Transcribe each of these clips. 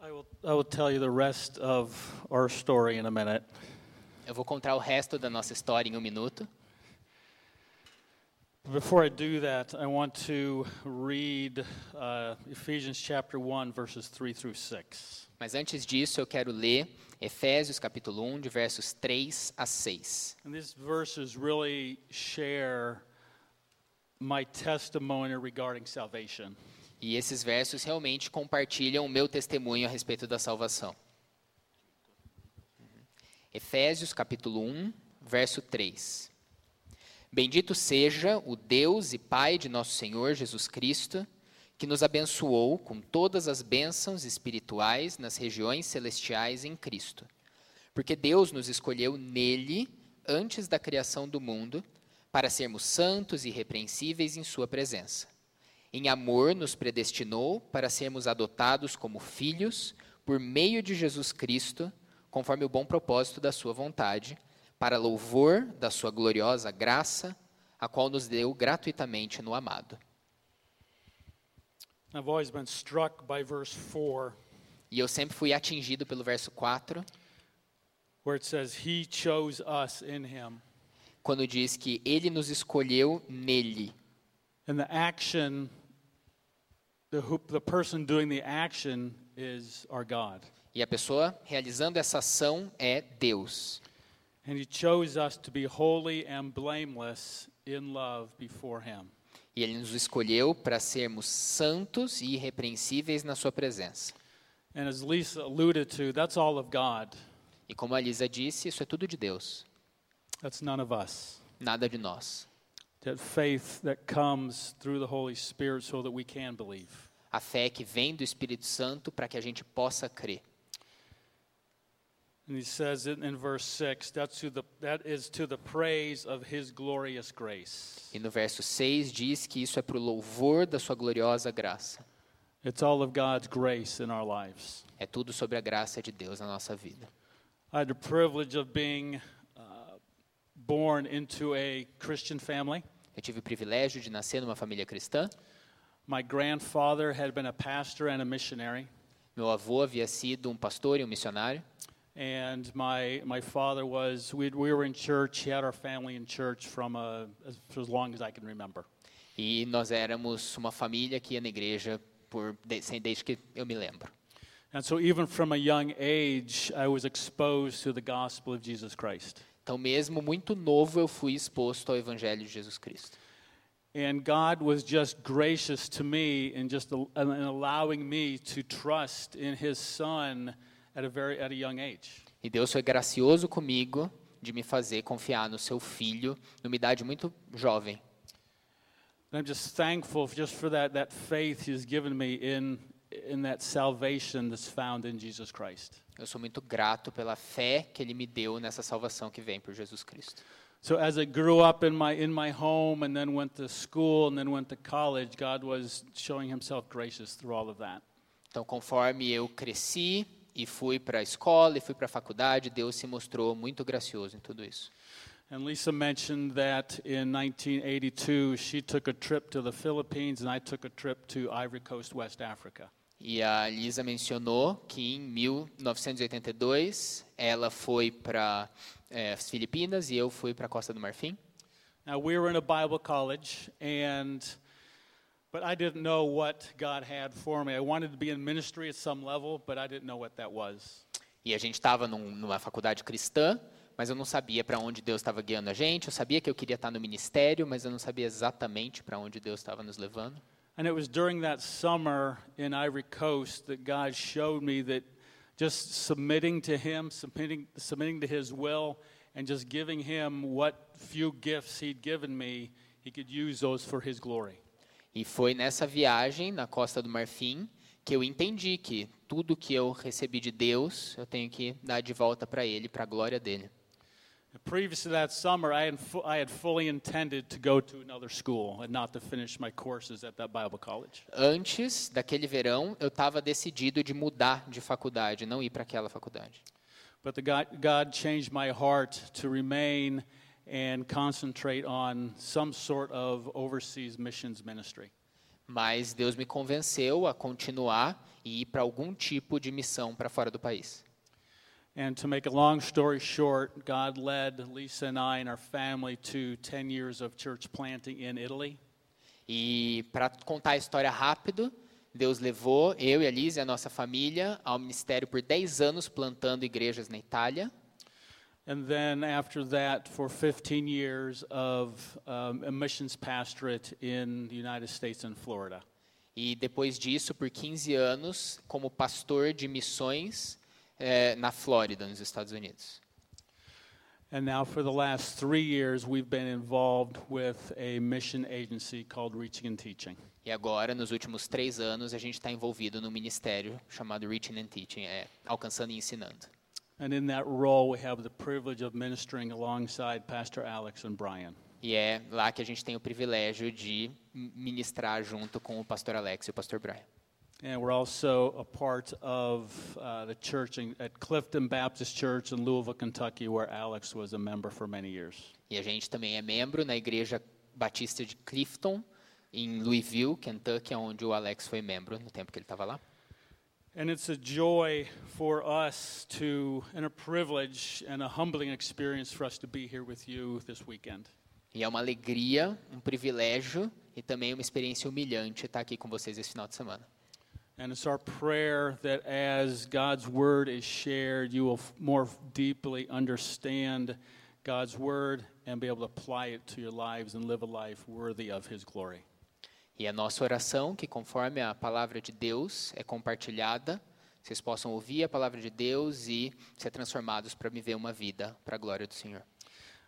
I will, I will tell you the rest of our story in a minute. Eu vou contar o resto da nossa história em um minuto. Before I do that, I want to read uh, Ephesians chapter 1, verses 3 through 6. Mas antes disso, eu quero ler Efésios capítulo 1, de versos 3 a 6. And these verses really share my testimony regarding salvation. E esses versos realmente compartilham o meu testemunho a respeito da salvação. Efésios capítulo 1, verso 3. Bendito seja o Deus e Pai de nosso Senhor Jesus Cristo, que nos abençoou com todas as bênçãos espirituais nas regiões celestiais em Cristo. Porque Deus nos escolheu nele antes da criação do mundo, para sermos santos e irrepreensíveis em Sua presença. Em amor, nos predestinou para sermos adotados como filhos por meio de Jesus Cristo, conforme o bom propósito da Sua vontade, para louvor da Sua gloriosa graça, a qual nos deu gratuitamente no amado. I've always been struck by verse 4, E eu sempre fui atingido pelo verso 4, where it says, He chose us in Him. quando diz que Ele nos escolheu nele. And the action, the, the person doing the action is our God. E a pessoa realizando essa ação é Deus. And He chose us to be holy and blameless in love before Him. E Ele nos escolheu para sermos santos e irrepreensíveis na Sua presença. And as Lisa alluded to, that's all of God. E como a Lisa disse, isso é tudo de Deus, That's none of us. nada de nós. That faith that comes through the Holy Spirit so that we can believe. A fé que vem do Espírito Santo para que a gente possa crer. And he says it in verse 6 that's to the, that is to the praise of his glorious grace. E no verso 6 diz que isso é para o louvor da Sua gloriosa graça. It's all of God's grace in our lives. É tudo sobre a graça de Deus na nossa vida. I had the privilege of being born into a Christian family. Eu tive o privilégio de nascer numa família cristã. My grandfather had been a pastor and a missionary, Meu avô havia sido um pastor e um missionário. and my my father was we we were in church. He had our family in church from uh, as, for as long as I can remember. E nós éramos uma família que ia na igreja por de- sem- desde que eu me lembro. And so, even from a young age, I was exposed to the gospel of Jesus Christ. Então, mesmo muito novo, eu fui exposto ao evangelho de Jesus Cristo. And God was just gracious to me in just in allowing me to trust in His Son at a very at a young age. E Deus foi gracioso comigo de me fazer confiar no seu filho numa idade muito jovem. And I'm just thankful just for that that faith He's given me in in that salvation that's found in Jesus Christ. Eu sou muito grato pela fé que ele me deu nessa salvação que vem por Jesus Cristo. So as I grew up in my in my home and then went to school and then went to college, God was showing Himself gracious through all of that. Então, conforme eu cresci e fui para a escola e fui para a faculdade, Deus se mostrou muito gracioso em tudo isso. And Lisa mentioned that in 1982 she took a trip to the Philippines and I took a trip to Ivory Coast, West Africa. E a Lisa mencionou que em 1982 ela foi para eh, as Filipinas e eu fui para a Costa do Marfim. Now we were in a Bible college and but I didn't know what God had for me. I wanted to be in ministry at some level, but I didn't know what that was. E a gente estava num, numa faculdade cristã, mas eu não sabia para onde Deus estava guiando a gente. Eu sabia que eu queria estar no ministério, mas eu não sabia exatamente para onde Deus estava nos levando. And it was during that summer in Ivory Coast that God showed me that just submitting to Him, submitting, submitting to His will, and just giving Him what few gifts He'd given me, He could use those for His glory. E foi nessa viagem na Costa do Marfim que eu entendi que tudo que eu recebi de Deus, eu tenho que dar de volta para Ele, para a glória dele. Previous to that summer, I had, fu- I had fully intended to go to another school and not to finish my courses at that Bible college. Antes daquele verão, eu estava decidido de mudar de faculdade, não ir para aquela faculdade. But the God, God changed my heart to remain and concentrate on some sort of overseas missions ministry. mas Deus me convenceu a continuar e ir para algum tipo de missão para fora do país. And to make a long story short, God led Lisa and I and our family to 10 years of church planting in Italy. E para contar a história rápido, Deus levou eu e a Liz e a nossa família ao ministério por 10 anos plantando igrejas na Itália. And then after that, for 15 years of um, a missions pastorate in the United States and Florida. E depois disso, por 15 anos, como pastor de missões eh, na Flórida, nos Estados Unidos. And now, for the last three years, we've been involved with a mission agency called Reaching and Teaching. E agora, nos últimos três anos, a gente está envolvido no ministério chamado Reaching and Teaching, é, alcançando e ensinando. And in that role, we have the privilege of ministering alongside Pastor Alex and Brian. E é lá que a gente tem o privilégio de ministrar junto com o pastor Alex e o pastor Brian. And we're also a part of uh, the church in, at Clifton Baptist Church in Louisville, Kentucky, where Alex was a member for many years. E a gente também é membro na Igreja Batista de Clifton, em Louisville, Kentucky, onde o Alex foi membro no tempo que ele estava lá. And it's a joy for us to, and a privilege and a humbling experience for us to be here with you this weekend. E é uma alegria, um privilégio e também uma experiência humilhante estar aqui com vocês esse final de semana. And it's our prayer that as God's word is shared, you will more deeply understand God's word and be able to apply it to your lives and live a life worthy of His glory. E a nossa oração, que conforme a palavra de Deus é compartilhada, vocês possam ouvir a palavra de Deus e ser transformados para viver uma vida para a glória do Senhor.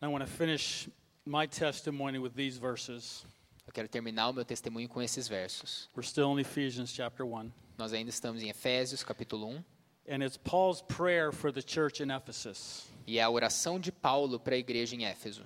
I want to finish my testimony with these verses. Eu quero terminar o meu testemunho com esses versos. We're still in Ephesians chapter 1. Nós ainda estamos em Efésios, capítulo 1, And it's Paul's prayer for the church in Ephesus. e é a oração de Paulo para a igreja em Éfeso,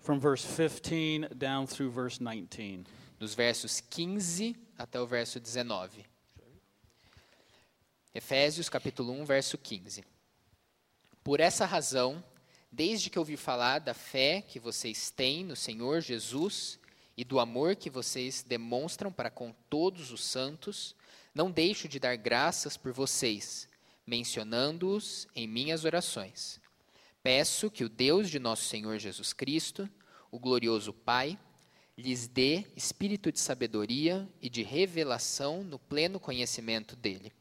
From verse 15 down through verse 19. dos versos 15 até o verso 19. Efésios, capítulo 1, verso 15. Por essa razão, desde que ouvi falar da fé que vocês têm no Senhor Jesus e do amor que vocês demonstram para com todos os santos, não deixo de dar graças por vocês, mencionando-os em minhas orações. Peço que o Deus de nosso Senhor Jesus Cristo, o glorioso Pai, lhes dê espírito de sabedoria e de revelação no pleno conhecimento dele.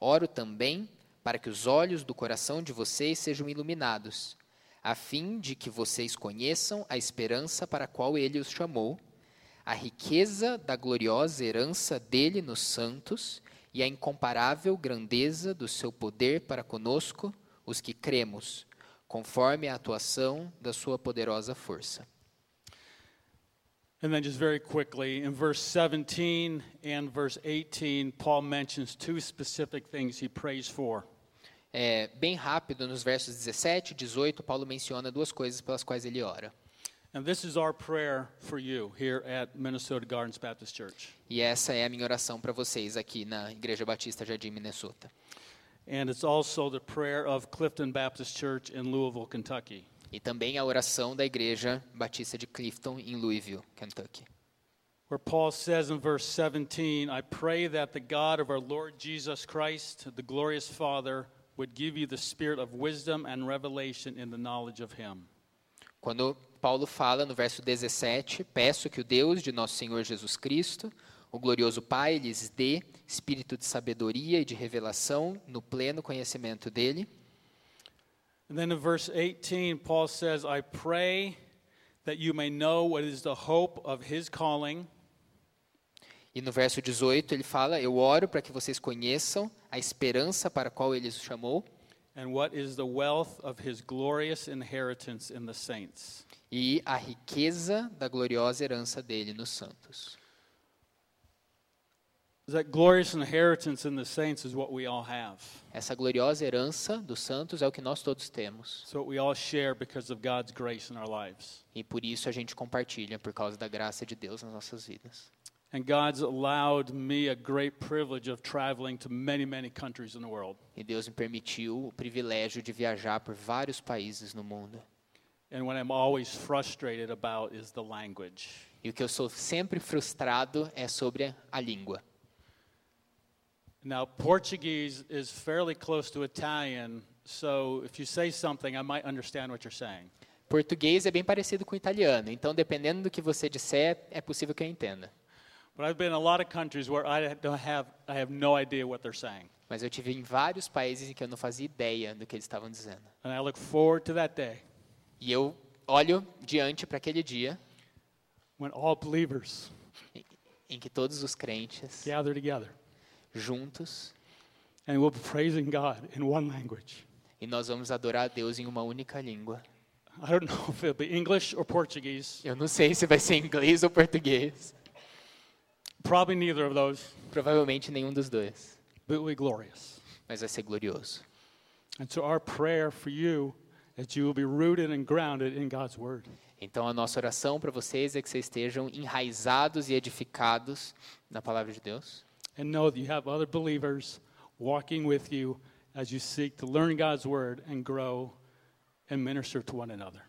Oro também para que os olhos do coração de vocês sejam iluminados, a fim de que vocês conheçam a esperança para a qual ele os chamou, a riqueza da gloriosa herança dele nos santos e a incomparável grandeza do seu poder para conosco, os que cremos, conforme a atuação da sua poderosa força. And then, just very quickly, in verse 17 and verse 18, Paul mentions two specific things he prays for. É, bem rápido, nos versos 17 e 18, Paulo menciona duas coisas pelas quais ele ora. And this is our prayer for you here at Minnesota Gardens Baptist Church. E essa é a minha oração para vocês aqui na Igreja Batista Jardim Minnesota. And it's also the prayer of Clifton Baptist Church in Louisville, Kentucky. E também a oração da Igreja Batista de Clifton, em Louisville, Kentucky. Where Paul says in verse 17, I pray that the God of our Lord Jesus Christ, the glorious Father, would give you the spirit of wisdom and revelation in the knowledge of Him. Quando Paulo fala no verso 17, peço que o Deus de nosso Senhor Jesus Cristo, o glorioso Pai, lhes dê espírito de sabedoria e de revelação no pleno conhecimento dele. And then in verse 18, Paul says, I pray that you may know what is the hope of His calling E no verso 18 ele fala: Eu oro para que vocês conheçam a esperança para a qual ele os chamou and what is the wealth of His glorious inheritance in the saints. e a riqueza da gloriosa herança dele nos santos. That glorious inheritance in the saints is what we all have. Essa gloriosa herança dos santos é o que nós todos temos. E por isso a gente compartilha, por causa da graça de Deus nas nossas vidas. And God's allowed me a great privilege of traveling to many, many countries in the world. E Deus me permitiu o privilégio de viajar por vários países no mundo. And what I'm always frustrated about is the language. E o que eu sou sempre frustrado é sobre a língua. Now, Portuguese is fairly close to Italian, so if you say something, I might understand what you're saying. Português é bem parecido com italiano, então dependendo do que você disser, é possível que eu entenda. But I've been in a lot of countries where I don't have I have no idea what they're saying. Mas eu tive em vários países em que eu não fazia ideia do que eles estavam dizendo. And I look forward to that day E eu olho diante para aquele dia when all believers em- em que todos os crentes gather together juntos and we'll be praising God in one language. e nós vamos adorar a Deus em uma única língua. I don't know if it'll be English or Portuguese. Eu não sei se vai ser inglês ou português. Probably neither of those, Provavelmente nenhum dos dois, but be glorious. mas vai ser glorioso. And so our prayer for you is that you will be rooted and grounded in God's word. Então a nossa oração para vocês é que vocês estejam enraizados e edificados na palavra de Deus. and know that you have other believers walking with you as you seek to learn God's word and grow and minister to one another.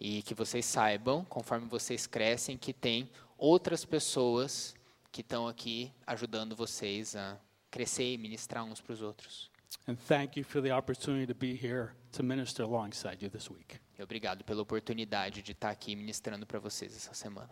E que vocês saibam, conforme vocês crescem, que tem outras pessoas que estão aqui ajudando vocês a crescer e ministrar uns para os outros. And thank you for the opportunity to be here to minister alongside you this week. E obrigado pela oportunidade de estar aqui ministrando para vocês essa semana.